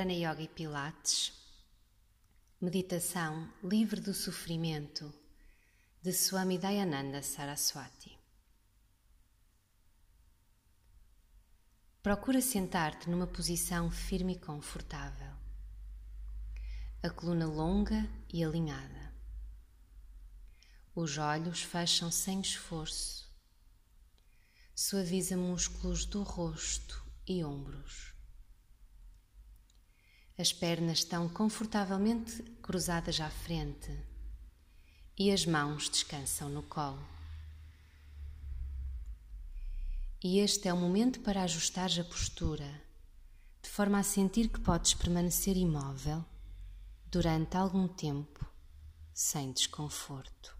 Prana Yoga e Pilates, meditação livre do sofrimento de Swami Dayananda Saraswati. Procura sentar-te numa posição firme e confortável, a coluna longa e alinhada. Os olhos fecham sem esforço. Suaviza músculos do rosto e ombros. As pernas estão confortavelmente cruzadas à frente e as mãos descansam no colo. E este é o momento para ajustares a postura, de forma a sentir que podes permanecer imóvel durante algum tempo sem desconforto.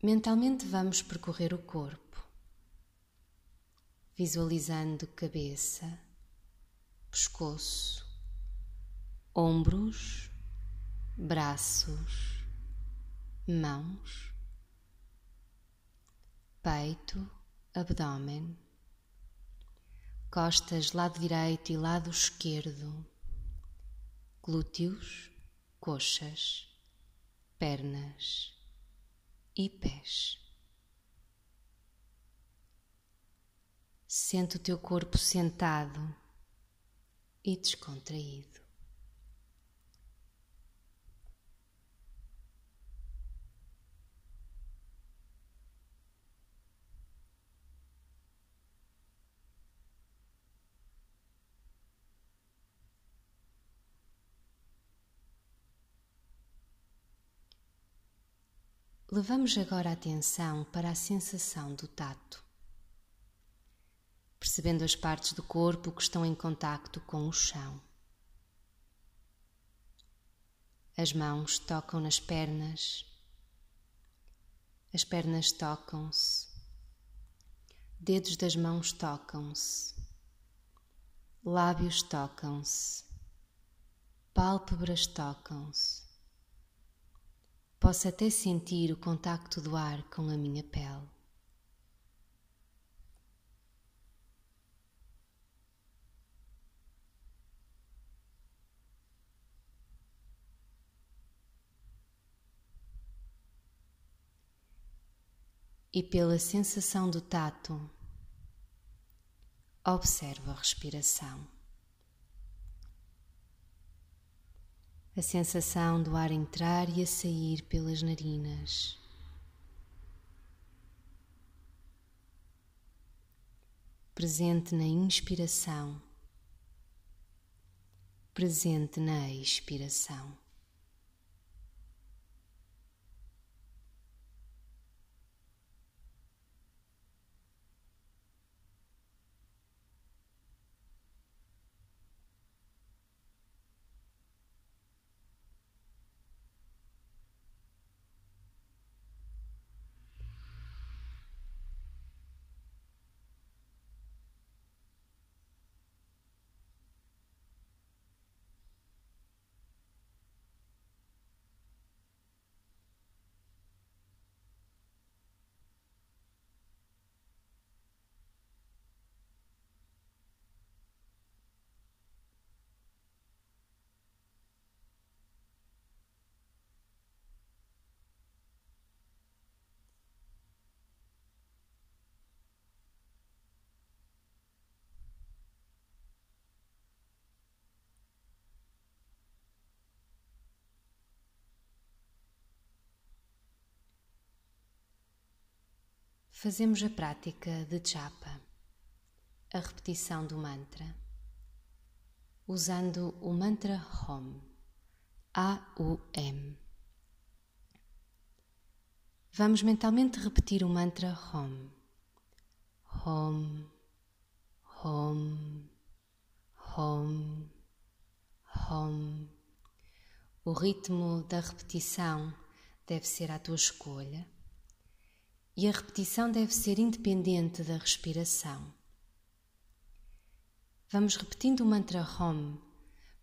Mentalmente vamos percorrer o corpo, visualizando cabeça, pescoço, ombros, braços, mãos, peito, abdômen, costas lado direito e lado esquerdo, glúteos, coxas, pernas e pés. Sente o teu corpo sentado e descontraído. Levamos agora a atenção para a sensação do tato, percebendo as partes do corpo que estão em contacto com o chão. As mãos tocam nas pernas, as pernas tocam-se, dedos das mãos tocam-se, lábios tocam-se, pálpebras tocam-se Posso até sentir o contacto do ar com a minha pele. E pela sensação do tato, observo a respiração. A sensação do ar entrar e a sair pelas narinas. Presente na inspiração, presente na expiração. Fazemos a prática de japa, a repetição do mantra, usando o mantra Om, A-U-M. Vamos mentalmente repetir o mantra Om. Om, Om, Om, Om. O ritmo da repetição deve ser à tua escolha e a repetição deve ser independente da respiração. Vamos repetindo o mantra Hom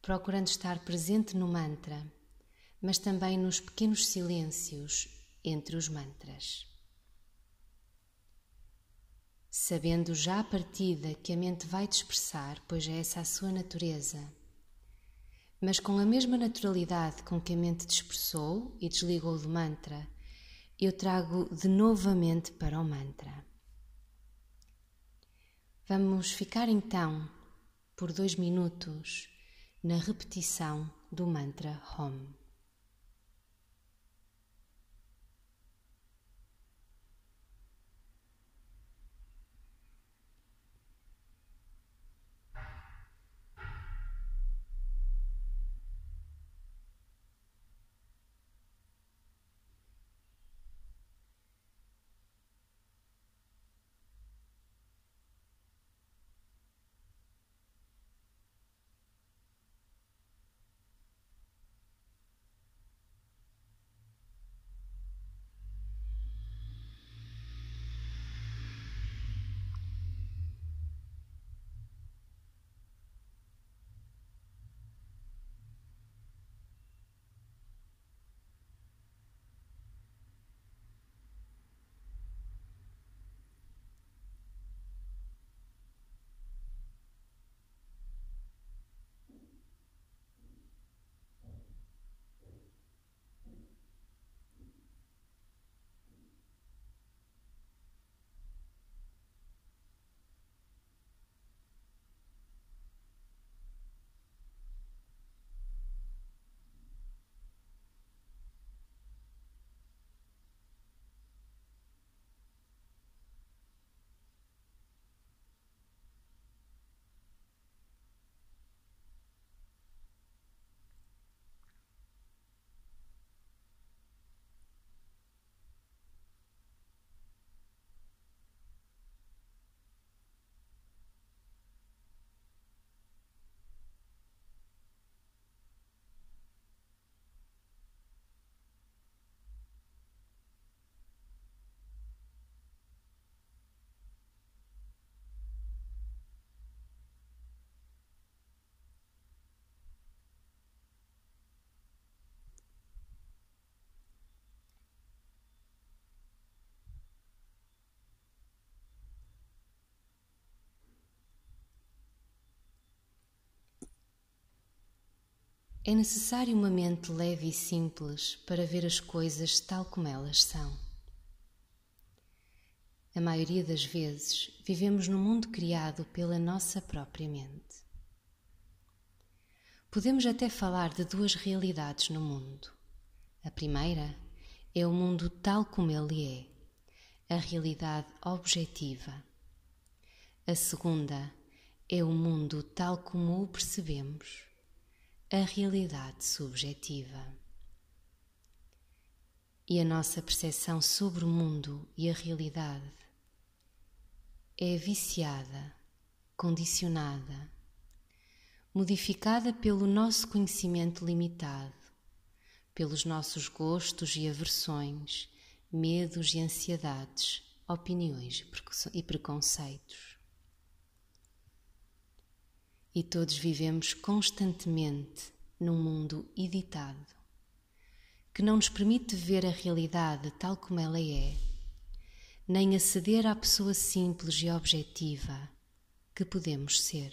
procurando estar presente no mantra, mas também nos pequenos silêncios entre os mantras. Sabendo já a partida que a mente vai dispersar, pois é essa a sua natureza, mas com a mesma naturalidade com que a mente dispersou e desligou do mantra, eu trago de novamente para o mantra. Vamos ficar então por dois minutos na repetição do mantra Hom. É necessário uma mente leve e simples para ver as coisas tal como elas são. A maioria das vezes vivemos num mundo criado pela nossa própria mente. Podemos até falar de duas realidades no mundo. A primeira é o mundo tal como ele é, a realidade objetiva. A segunda é o mundo tal como o percebemos a realidade subjetiva. E a nossa percepção sobre o mundo e a realidade é viciada, condicionada, modificada pelo nosso conhecimento limitado, pelos nossos gostos e aversões, medos e ansiedades, opiniões e preconceitos e todos vivemos constantemente num mundo editado que não nos permite ver a realidade tal como ela é, nem aceder à pessoa simples e objetiva que podemos ser.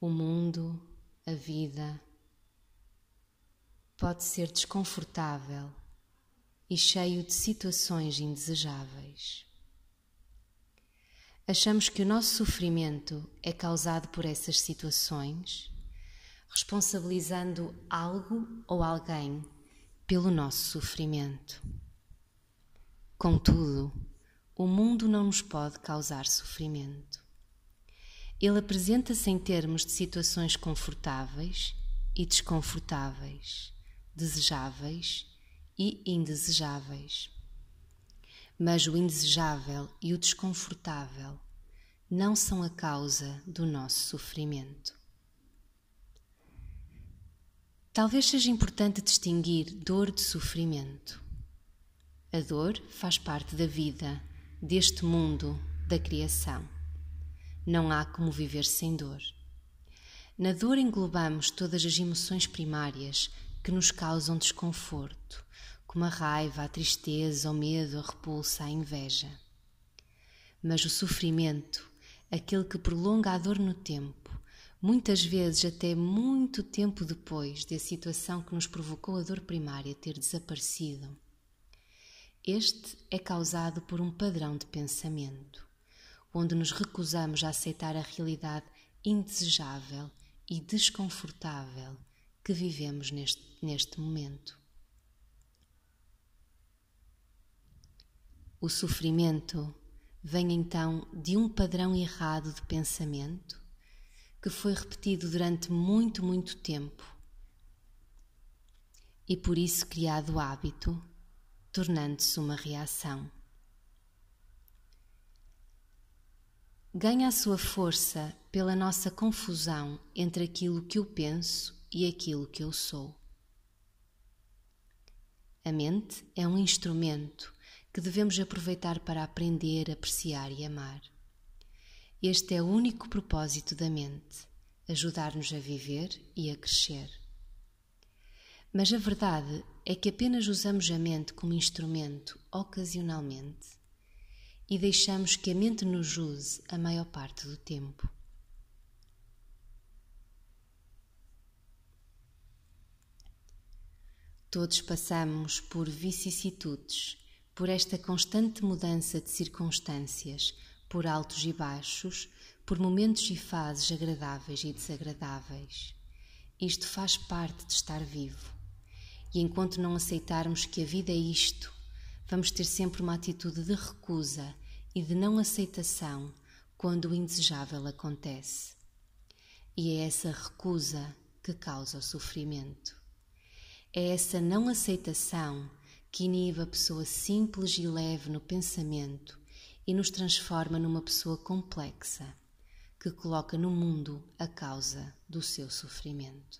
O mundo, a vida, pode ser desconfortável e cheio de situações indesejáveis. Achamos que o nosso sofrimento é causado por essas situações, responsabilizando algo ou alguém pelo nosso sofrimento. Contudo, o mundo não nos pode causar sofrimento. Ele apresenta-se em termos de situações confortáveis e desconfortáveis, desejáveis e indesejáveis. Mas o indesejável e o desconfortável não são a causa do nosso sofrimento. Talvez seja importante distinguir dor de sofrimento. A dor faz parte da vida, deste mundo, da criação. Não há como viver sem dor. Na dor englobamos todas as emoções primárias que nos causam desconforto, como a raiva, a tristeza, o medo, a repulsa, a inveja. Mas o sofrimento, aquele que prolonga a dor no tempo, muitas vezes até muito tempo depois da situação que nos provocou a dor primária ter desaparecido, este é causado por um padrão de pensamento, onde nos recusamos a aceitar a realidade indesejável e desconfortável que vivemos neste, neste momento. O sofrimento vem então de um padrão errado de pensamento que foi repetido durante muito, muito tempo e por isso criado o hábito tornando-se uma reação. Ganha a sua força pela nossa confusão entre aquilo que eu penso e aquilo que eu sou. A mente é um instrumento que devemos aproveitar para aprender, apreciar e amar. Este é o único propósito da mente: ajudar-nos a viver e a crescer. Mas a verdade é que apenas usamos a mente como instrumento ocasionalmente e deixamos que a mente nos use a maior parte do tempo. Todos passamos por vicissitudes, por esta constante mudança de circunstâncias, por altos e baixos, por momentos e fases agradáveis e desagradáveis. Isto faz parte de estar vivo. E enquanto não aceitarmos que a vida é isto, vamos ter sempre uma atitude de recusa e de não aceitação quando o indesejável acontece. E é essa recusa que causa o sofrimento. É essa não aceitação que inibe a pessoa simples e leve no pensamento e nos transforma numa pessoa complexa, que coloca no mundo a causa do seu sofrimento.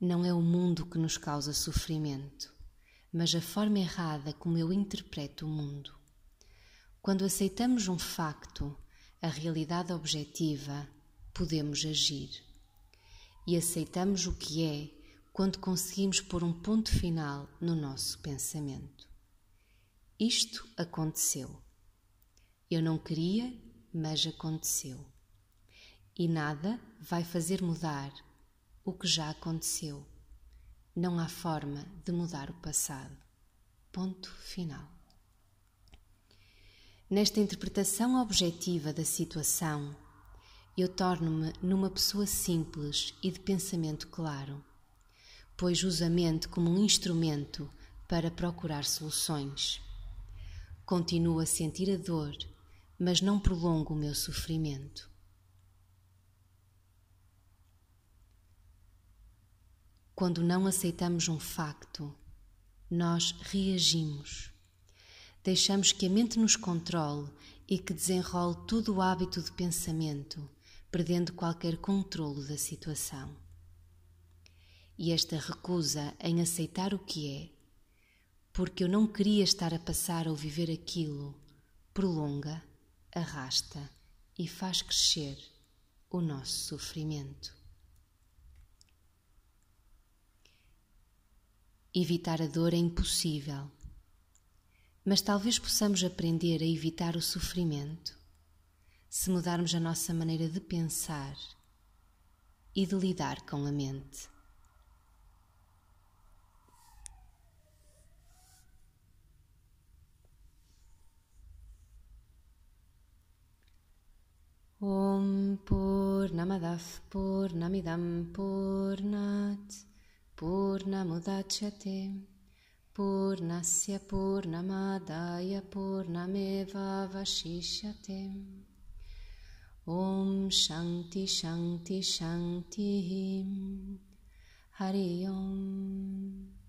Não é o mundo que nos causa sofrimento, mas a forma errada como eu interpreto o mundo. Quando aceitamos um facto, a realidade objetiva, podemos agir. E aceitamos o que é quando conseguimos pôr um ponto final no nosso pensamento. Isto aconteceu. Eu não queria, mas aconteceu. E nada vai fazer mudar o que já aconteceu. Não há forma de mudar o passado. Ponto final. Nesta interpretação objetiva da situação, eu torno-me numa pessoa simples e de pensamento claro, pois uso a mente como um instrumento para procurar soluções. Continuo a sentir a dor, mas não prolongo o meu sofrimento. Quando não aceitamos um facto, nós reagimos. Deixamos que a mente nos controle e que desenrole todo o hábito de pensamento, perdendo qualquer controlo da situação. E esta recusa em aceitar o que é, porque eu não queria estar a passar ou viver aquilo, prolonga, arrasta e faz crescer o nosso sofrimento. Evitar a dor é impossível, mas talvez possamos aprender a evitar o sofrimento se mudarmos a nossa maneira de pensar e de lidar com a mente. Om Purnamadav Purnamidam Purnat Purnasya Purnamadaya Purnameva Vashishyate Om Shanti Shanti Shanti. Hari Om.